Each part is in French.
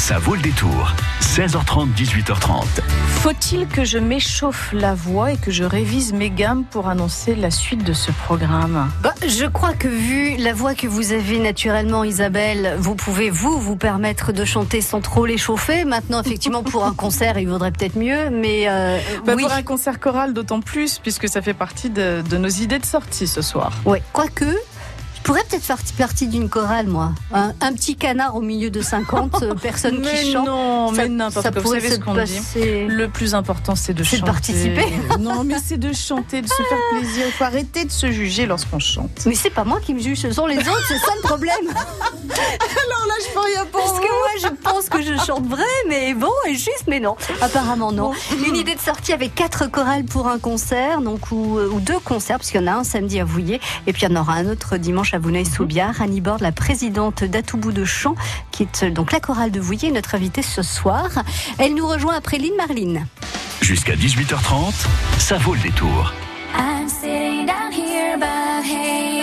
Ça vaut le détour. 16h30, 18h30. Faut-il que je m'échauffe la voix et que je révise mes gammes pour annoncer la suite de ce programme bah, Je crois que vu la voix que vous avez naturellement, Isabelle, vous pouvez vous vous permettre de chanter sans trop l'échauffer. Maintenant, effectivement, pour un concert, il vaudrait peut-être mieux, mais euh, bah, oui. Pour un concert choral, d'autant plus, puisque ça fait partie de, de nos idées de sortie ce soir. Oui, quoique, je pourrais peut-être faire partie d'une chorale, moi. Un, un, petit canard au milieu de 50 euh, personnes mais qui chantent. Non, ça, mais n'importe quoi. Vous savez ce qu'on dit Le plus important, c'est de chanter. de participer. non, mais c'est de chanter, de se faire plaisir. Il faut arrêter de se juger lorsqu'on chante. Mais c'est pas moi qui me juge, ce sont les autres, c'est ça le problème. Alors là, je peux rien pour Parce que moi, je pense que je chante vrai, mais bon, et juste, mais non. Apparemment, non. Une idée de sortie avec quatre chorales pour un concert, donc, ou, ou deux concerts, parce qu'il y en a un samedi à Vouillé, et puis il y en aura un autre dimanche à Vouneuil-sous-Biard. Annie Borde, la présidente d'Atoubou de Chant, qui est donc la chorale de Vouillé, notre invitée ce soir. Elle nous rejoint après Lynn Marline. Jusqu'à 18h30, ça vaut le détour. I'm sitting down here, but hey,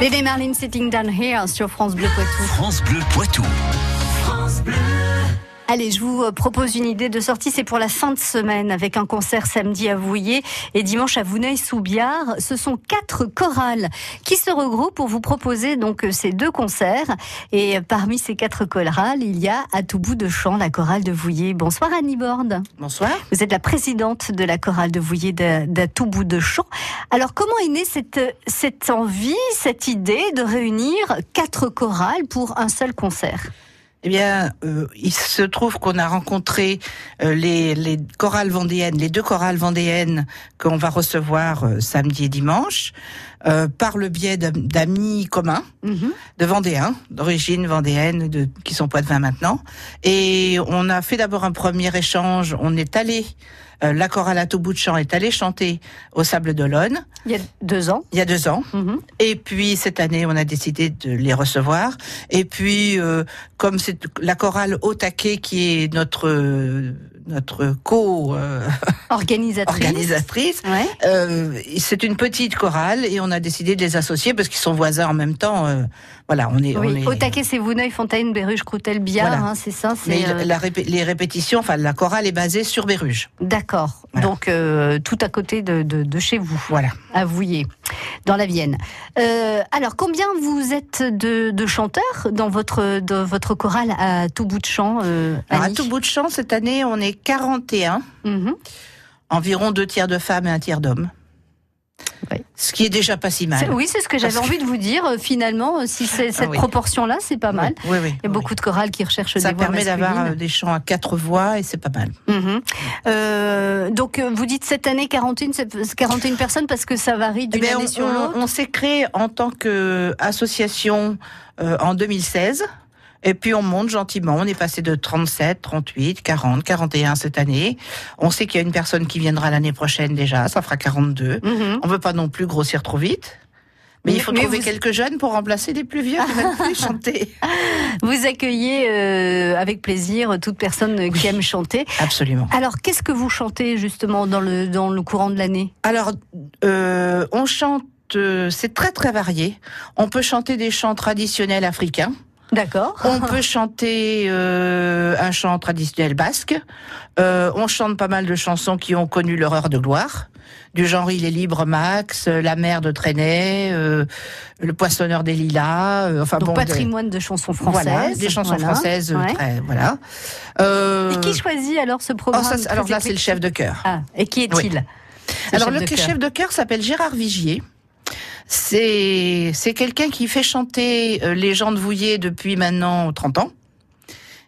Lady Marlene Sitting Down Here sur France Bleu Poitou. France Bleu Poitou. France Bleu. Allez, je vous euh, propose une idée de sortie. C'est pour la fin de semaine avec un concert samedi à Vouillé et dimanche à Vouneuil-sous-Biard. Ce sont quatre chorales qui se regroupent pour vous proposer donc euh, ces deux concerts. Et parmi ces quatre chorales, il y a à tout bout de champ la chorale de Vouillé. Bonsoir Annie Borde. Bonsoir. Vous êtes la présidente de la chorale de Vouillé d'à tout bout de champ. Alors comment est née cette, cette envie, cette idée de réunir quatre chorales pour un seul concert? Eh bien, euh, il se trouve qu'on a rencontré euh, les, les chorales vendéennes, les deux chorales vendéennes qu'on va recevoir euh, samedi et dimanche, euh, par le biais d'am- d'amis communs Mhm. de Vendéens, d'origine vendéenne, de, qui sont poitevins maintenant. Et on a fait d'abord un premier échange. On est allé, euh, la chorale à tout bout de champ est allée chanter au Sable d'Olonne Il y a deux ans. il y a deux ans. Mhm. Et puis cette année, on a décidé de les recevoir. Et puis, euh, comme c'est la chorale au taquet qui est notre euh, notre co euh, Organisatrice. organisatrice, Ouais. euh, c'est une petite chorale et on a décidé de les associer parce qu'ils sont voisins en même temps. euh, voilà, on est. on Oui, est- au taquet, c'est Vouneuil, Fontaine, Béruge, Croutel, Biard, Voilà. hein, c'est ça. Mais euh, la répé- les répétitions, enfin la chorale est basée sur Béruges. D'accord. Voilà. Donc tout à côté de, de, de chez vous, Voilà. à Vouillé, dans la Vienne. Alors, combien vous êtes de, de chanteurs dans votre, de votre chorale à tout bout de champ Alors à tout bout de champ, cette année, on est 41, Mhm. environ deux tiers de femmes et un tiers d'hommes. Oui. Ce qui est déjà pas si mal. Oui, c'est ce que j'avais envie de vous dire. euh, Finalement, euh, si c'est cette Ah oui. proportion-là, c'est pas mal. Oui. Il y a beaucoup de chorales qui recherchent Ça des voix permet d'avoir euh, des chants à quatre voix et c'est pas mal. Mhm. Euh, donc, vous dites cette année 41, c'est 41 personnes parce que ça varie Eh d'une année on sur on- l'autre on s'est créé en tant qu'association euh, en 2016. Et puis on monte gentiment, on est passé de 37, 38, 40, 41 cette année. On sait qu'il y a une personne qui viendra l'année prochaine déjà, ça fera 42. Mhm. On veut pas non plus grossir trop vite. Mais, Mais- il faut mais trouver vous- quelques jeunes pour remplacer les plus vieux qui veulent plus chanter. Vous accueillez euh, avec plaisir toute personne qui aime chanter. Absolument. Alors, qu'est-ce que vous chantez justement dans le, dans le courant de l'année? Alors, euh, on chante, euh, c'est très très varié. On peut chanter des chants traditionnels africains. D'accord. On peut chanter euh, un chant traditionnel basque. Euh, on chante pas mal de chansons qui ont connu leur heure de gloire, du genre Il est libre Max, La mer de Traînay, euh, Le poissonneur des lilas. euh, enfin Donc, bon, patrimoine de chansons françaises. Voilà, des chansons Voilà. françaises. euh, Ouais. Très, voilà. Euh, Et qui choisit alors ce oh, programme ça, c'est- alors là, c'est le chef de chœur. Ah, et qui est-il? Alors le chef de chœur s'appelle Gérard Vigier. C'est c'est quelqu'un qui fait chanter euh, les gens de Vouillé depuis maintenant 30 ans.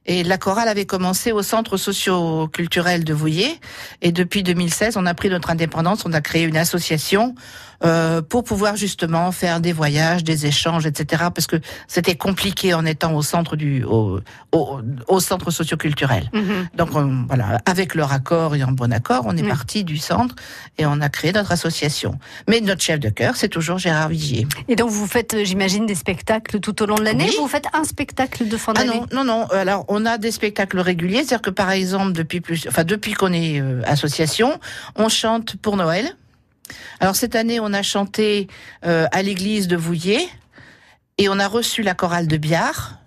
Et la chorale avait commencé au centre socio-culturel de Vouillé. Et depuis 2016, on a pris notre indépendance, on a créé une association euh, pour pouvoir justement faire des voyages, des échanges, etc. Parce que c'était compliqué en étant au centre du au, au, au centre socio-culturel. Mhm. Donc on- voilà, avec leur accord et en bon accord, on est parti du centre et on a créé notre association. Mais notre chef de chœur, c'est toujours Gérard Vigier. Et donc, vous faites, euh, j'imagine, des spectacles tout au long de l'année Oui. Vous faites un spectacle de fin Ah d'année? non, non, non. Alors on a des spectacles réguliers, c'est-à-dire que par exemple depuis plus, enfin depuis qu'on est euh, association, on chante pour Noël. Alors cette année, on a chanté euh, à l'église de Vouillé et on a reçu la chorale de Biard.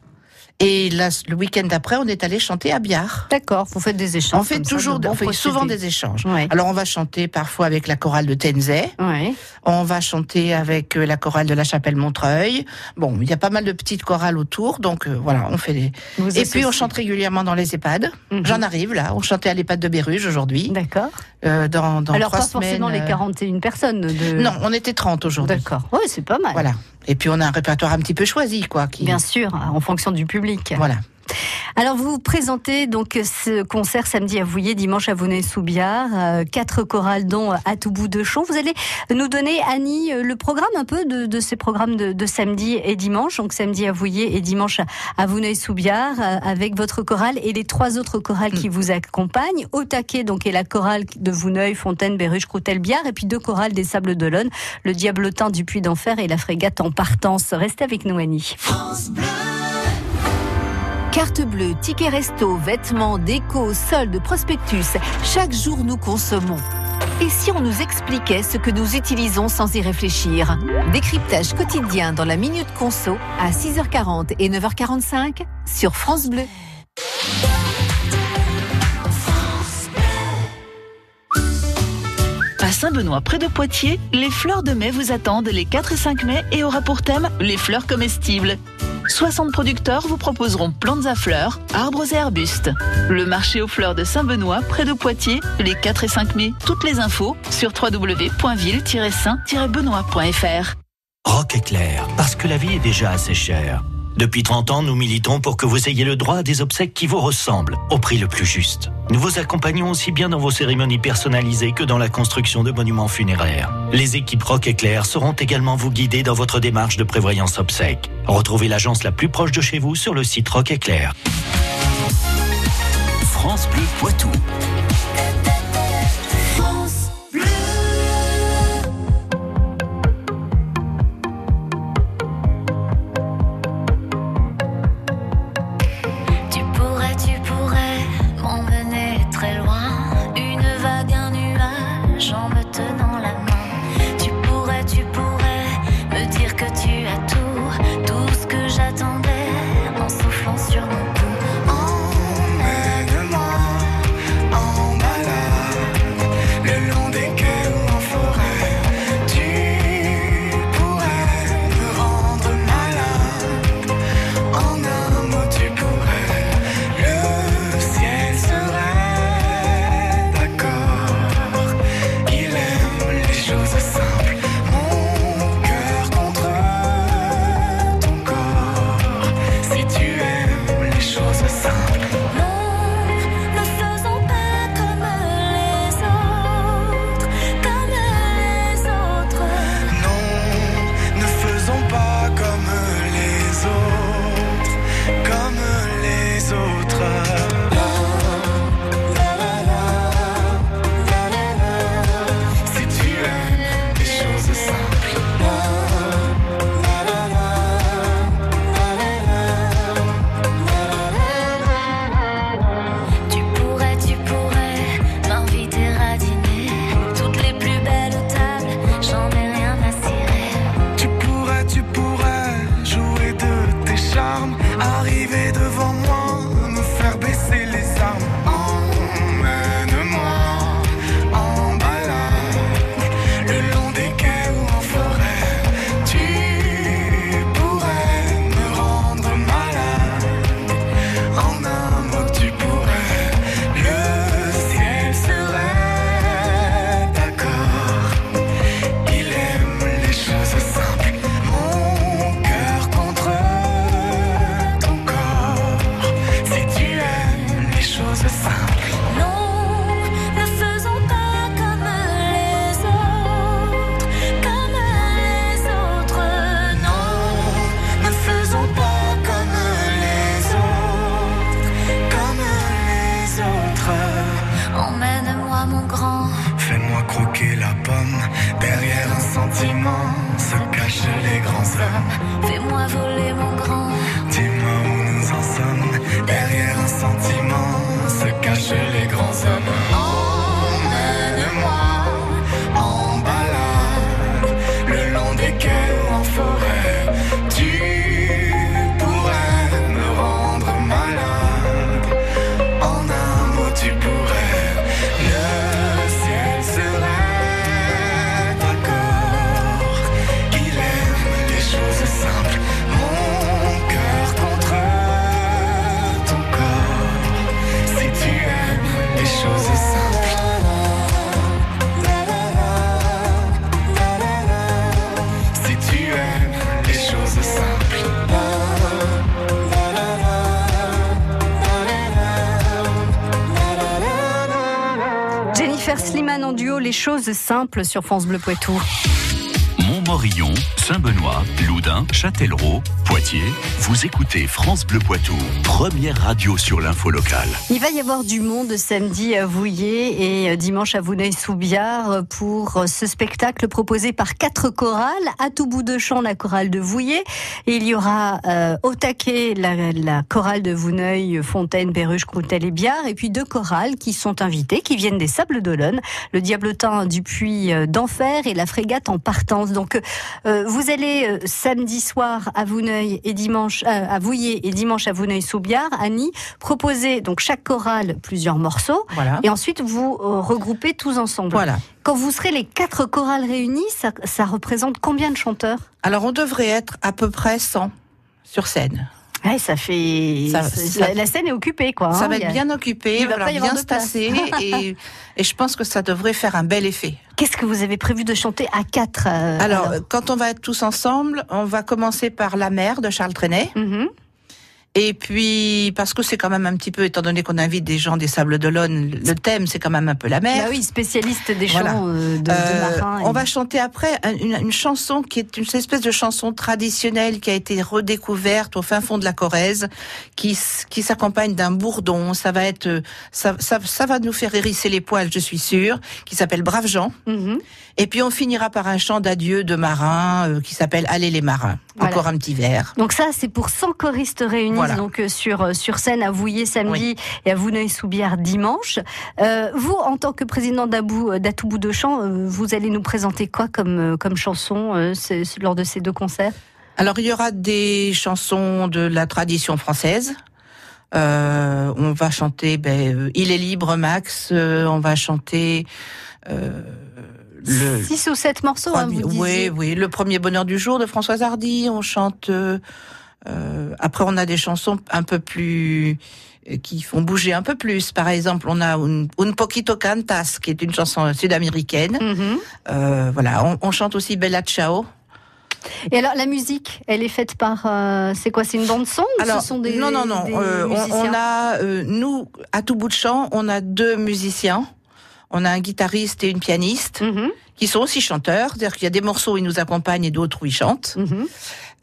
Et là, le week-end d'après, on est allé chanter à Biard. D'accord, vous faites des échanges. On fait toujours, de on fait souvent des échanges. Ouais. Alors on va chanter parfois avec la chorale de Tenzay. Ouais. On va chanter avec euh, la chorale de la Chapelle Montreuil. Bon, il y a pas mal de petites chorales autour, donc euh, voilà, on fait des. Vous Et puis on chante régulièrement dans les EHPAD. Mhm. J'en arrive là. On chantait à l'EHPAD de Béruges aujourd'hui. D'accord. Euh, dans dans Alors, pas forcément les euh, 41 personnes. De... Non, on était 30 aujourd'hui. D'accord. Oui, c'est pas mal. Voilà. Et puis on a un répertoire un petit peu choisi, quoi. Qui... Bien sûr, en fonction du public. Voilà. Alors vous présentez donc ce concert samedi à Vouillé, dimanche à Vonnet-sous-Biard, euh, quatre chorales dont à tout bout de champ. Vous allez nous donner Annie euh, le programme un peu de, de ces programmes de, de samedi et dimanche, donc samedi à Vouillé et dimanche à- Vonnet-sous-Biard euh, avec votre chorale et les trois autres chorales qui vous accompagnent. Au taquet donc est la chorale de Vouneuil, Fontaine, Béruge, Croutel, Biard et puis deux chorales des Sables d'Olonne, le Diablotin du Puy d'Enfer et la Frégate en partance. Restez avec nous Annie. Carte bleue, tickets resto, vêtements, déco, soldes, prospectus, chaque jour nous consommons. Et si on nous expliquait ce que nous utilisons sans y réfléchir? Décryptage quotidien dans la Minute Conso à 6h40 et 9h45 sur France Bleu. À Saint-Benoît, près de Poitiers, les fleurs de mai vous attendent les 4 et 5 mai et aura pour thème les fleurs comestibles. 60 producteurs vous proposeront plantes à fleurs, arbres et arbustes. Le marché aux fleurs de Saint-Benoît, près de Poitiers, les 4 et 5 mai. Toutes les infos sur www.ville-saint-benoît.fr. Rock éclair, parce que la vie est déjà assez chère. Depuis 30 ans, nous militons pour que vous ayez le droit à des obsèques qui vous ressemblent, au prix le plus juste. Nous vous accompagnons aussi bien dans vos cérémonies personnalisées que dans la construction de monuments funéraires. Les équipes Rock Éclair sauront également vous guider dans votre démarche de prévoyance obsèques. Retrouvez l'agence la plus proche de chez vous sur le site Rock Éclair. France Bleu Poitou. Jennifer Sliman en duo, les choses simples sur France Bleu Poitou. Montmorillon, Saint-Benoît, Loudun, Châtellerault, Poitiers. Vous écoutez France Bleu Poitou, première radio sur l'info locale. Il va y avoir du monde samedi à Vouillé et dimanche à Vouneuil-sous-Biard pour ce spectacle proposé par quatre chorales. À tout bout de champ, la chorale de Vouillé. Il y aura euh, au taquet la, chorale de Vouneuil, Fontaine, Perruche, Croutel et Biard. Et puis deux chorales qui sont invitées, qui viennent des Sables d'Olonne. Le Diablotin du Puy euh, d'Enfer et la Frégate en partance. Donc euh, vous allez euh, samedi soir à Vouneuil et dimanche euh, à Vouillé et dimanche à Vouneuil-sous-Biard, Annie, proposer donc chaque chorale plusieurs morceaux Voilà. et ensuite vous regroupez tous ensemble. Voilà. Quand vous serez les quatre chorales réunies, ça, ça représente combien de chanteurs? Alors, on devrait être à peu près 100 sur scène. Ouais, ça fait Ça- c'est- ça- la, scène est occupée quoi. ça hein, va être a- bien occupé, il va voilà, bien se passer et, et je pense que ça devrait faire un bel effet. Qu'est-ce que vous avez prévu de chanter à quatre euh, Alors, quand on va être tous ensemble, on va commencer par La mer de Charles Trenet. Mhm. Et puis, parce que c'est quand même un petit peu, étant donné qu'on invite des gens des Sables d'Olonne, le thème, c'est quand même un peu la mer. Bah oui, spécialiste des chants euh, de, de Euh, marins. on et- va chanter après un- une, une chanson qui est une espèce de chanson traditionnelle qui a été redécouverte au fin fond de la Corrèze, qui, qui s'accompagne d'un bourdon. Ça va être, euh, ça, ça, ça va nous faire hérisser les poils, je suis sûre, qui s'appelle Brave Jean. Mhm. Et puis on finira par un chant d'adieu de marins euh, qui s'appelle Allez les marins. Voilà. Encore un petit verre. Donc ça, c'est pour 100 choristes réunis Voilà. donc euh, sur euh, sur scène à Vouillé samedi et à Vouneuil-sous-Biard dimanche. Euh, vous, en tant que président d'Atoubou de Chant, vous allez nous présenter quoi comme comme chanson euh, lors de ces deux concerts? Alors il y aura des chansons de la tradition française. Euh, on va chanter ben, Il est libre Max. on va chanter euh, le. Six ou sept morceaux, hein, vous oui, oui, le premier bonheur du jour de Françoise Hardy. On chante. euh, euh, après, on a des chansons un peu plus euh, qui font bouger un peu plus. Par exemple, on a un, un poquito cantas, qui est une chanson sud-américaine. Mhm. Euh, voilà, on, on chante aussi Bella Ciao. Et alors la musique, elle est faite par euh, c'est quoi C'est une bande son ou Alors, ce sont des non, non, non. des euh, on, on a, nous, à tout bout de champ, on a deux musiciens. On a un guitariste et une pianiste Mhm, qui sont aussi chanteurs. C'est-à-dire qu'il y a des morceaux où ils nous accompagnent et d'autres où ils chantent. mhm.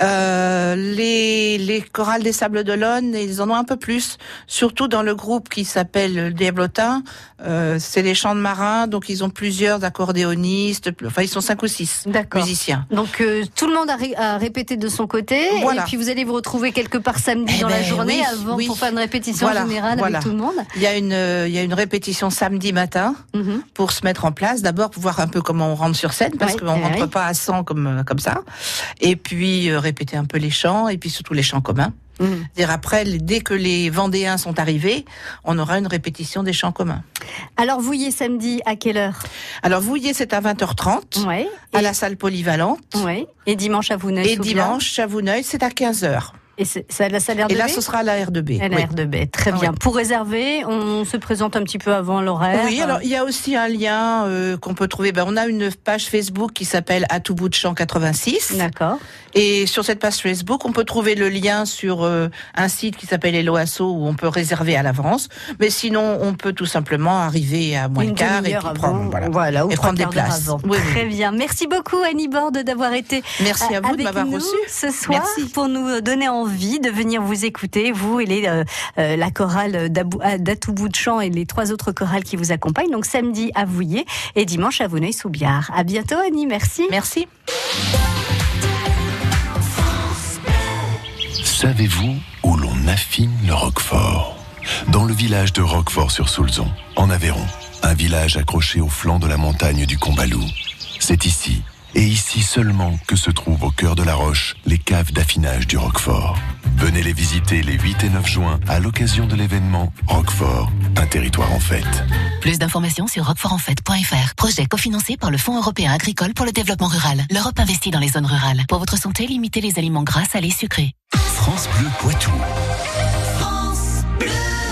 Euh, les, les chorales des Sables d'Olonne, ils en ont un peu plus, surtout dans le groupe qui s'appelle le Diablotin. Euh, c'est les chants de marins, donc ils ont plusieurs accordéonistes. Enfin, ils sont cinq ou six musiciens. Donc euh, tout le monde a, ré- a répété de son côté Voilà. et puis vous allez vous retrouver quelque part samedi Eh dans la ben, journée oui, avant oui. pour faire une répétition Voilà, générale voilà. avec tout le monde. Il y a une, il y a une répétition samedi matin. Mhm. pour se mettre en place. D'abord pour voir un peu comment on rentre sur scène parce qu'on eh rentre pas à 100 comme comme ça. Et puis euh, répéter un peu les chants et puis surtout les chants communs. Mhm. Dire après dès que les Vendéens sont arrivés, on aura une répétition des chants communs. Alors vous y êtes samedi à quelle heure? Alors Vouillé c'est à 20h30 Ouais. à la salle polyvalente. ouais. Et dimanche à Vouneuil. Et dimanche Chavouneuil c'est à 15h. Et c'est- de là ce sera à la R2B. Elle a Oui. l'air de B. Très Ah bien. Pour réserver, on se présente un petit peu avant l'horaire. Oui, alors il y a aussi un lien euh, qu'on peut trouver. Ben, on a une page Facebook qui s'appelle À tout bout de champ 86. D'accord. Et sur cette page Facebook, on peut trouver le lien sur euh, un site qui s'appelle Eloasso où on peut réserver à l'avance. Mais sinon, on peut tout simplement arriver à moins le quart et puis prendre, voilà. ou Et prendre des places. Oui. Très bien. Merci beaucoup Annie Borde d'avoir été Merci à vous de avec m'avoir nous reçu. ce soir Merci. pour nous donner envie de venir vous écouter, vous et les, euh, euh, la chorale à- d'Atoubou de Champ et les trois autres chorales qui vous accompagnent. Donc samedi à Vouillé et dimanche à Vouneuil-sous-Biard. À bientôt Annie, merci. Merci. Savez-vous où l'on affine le roquefort? Dans le village de Roquefort-sur-Soulzon, en Aveyron, un village accroché au flanc de la montagne du Combalou. C'est ici, et ici seulement, que se trouvent au cœur de la roche les caves d'affinage du Roquefort. Venez les visiter les 8 et 9 juin à l'occasion de l'événement Roquefort, un territoire en fête. Plus d'informations sur roquefortenfait.fr. Projet cofinancé par le Fonds européen agricole pour le développement rural. L'Europe investit dans les zones rurales. Pour votre santé, limitez les aliments gras, salés, sucrés. France Bleu Poitou.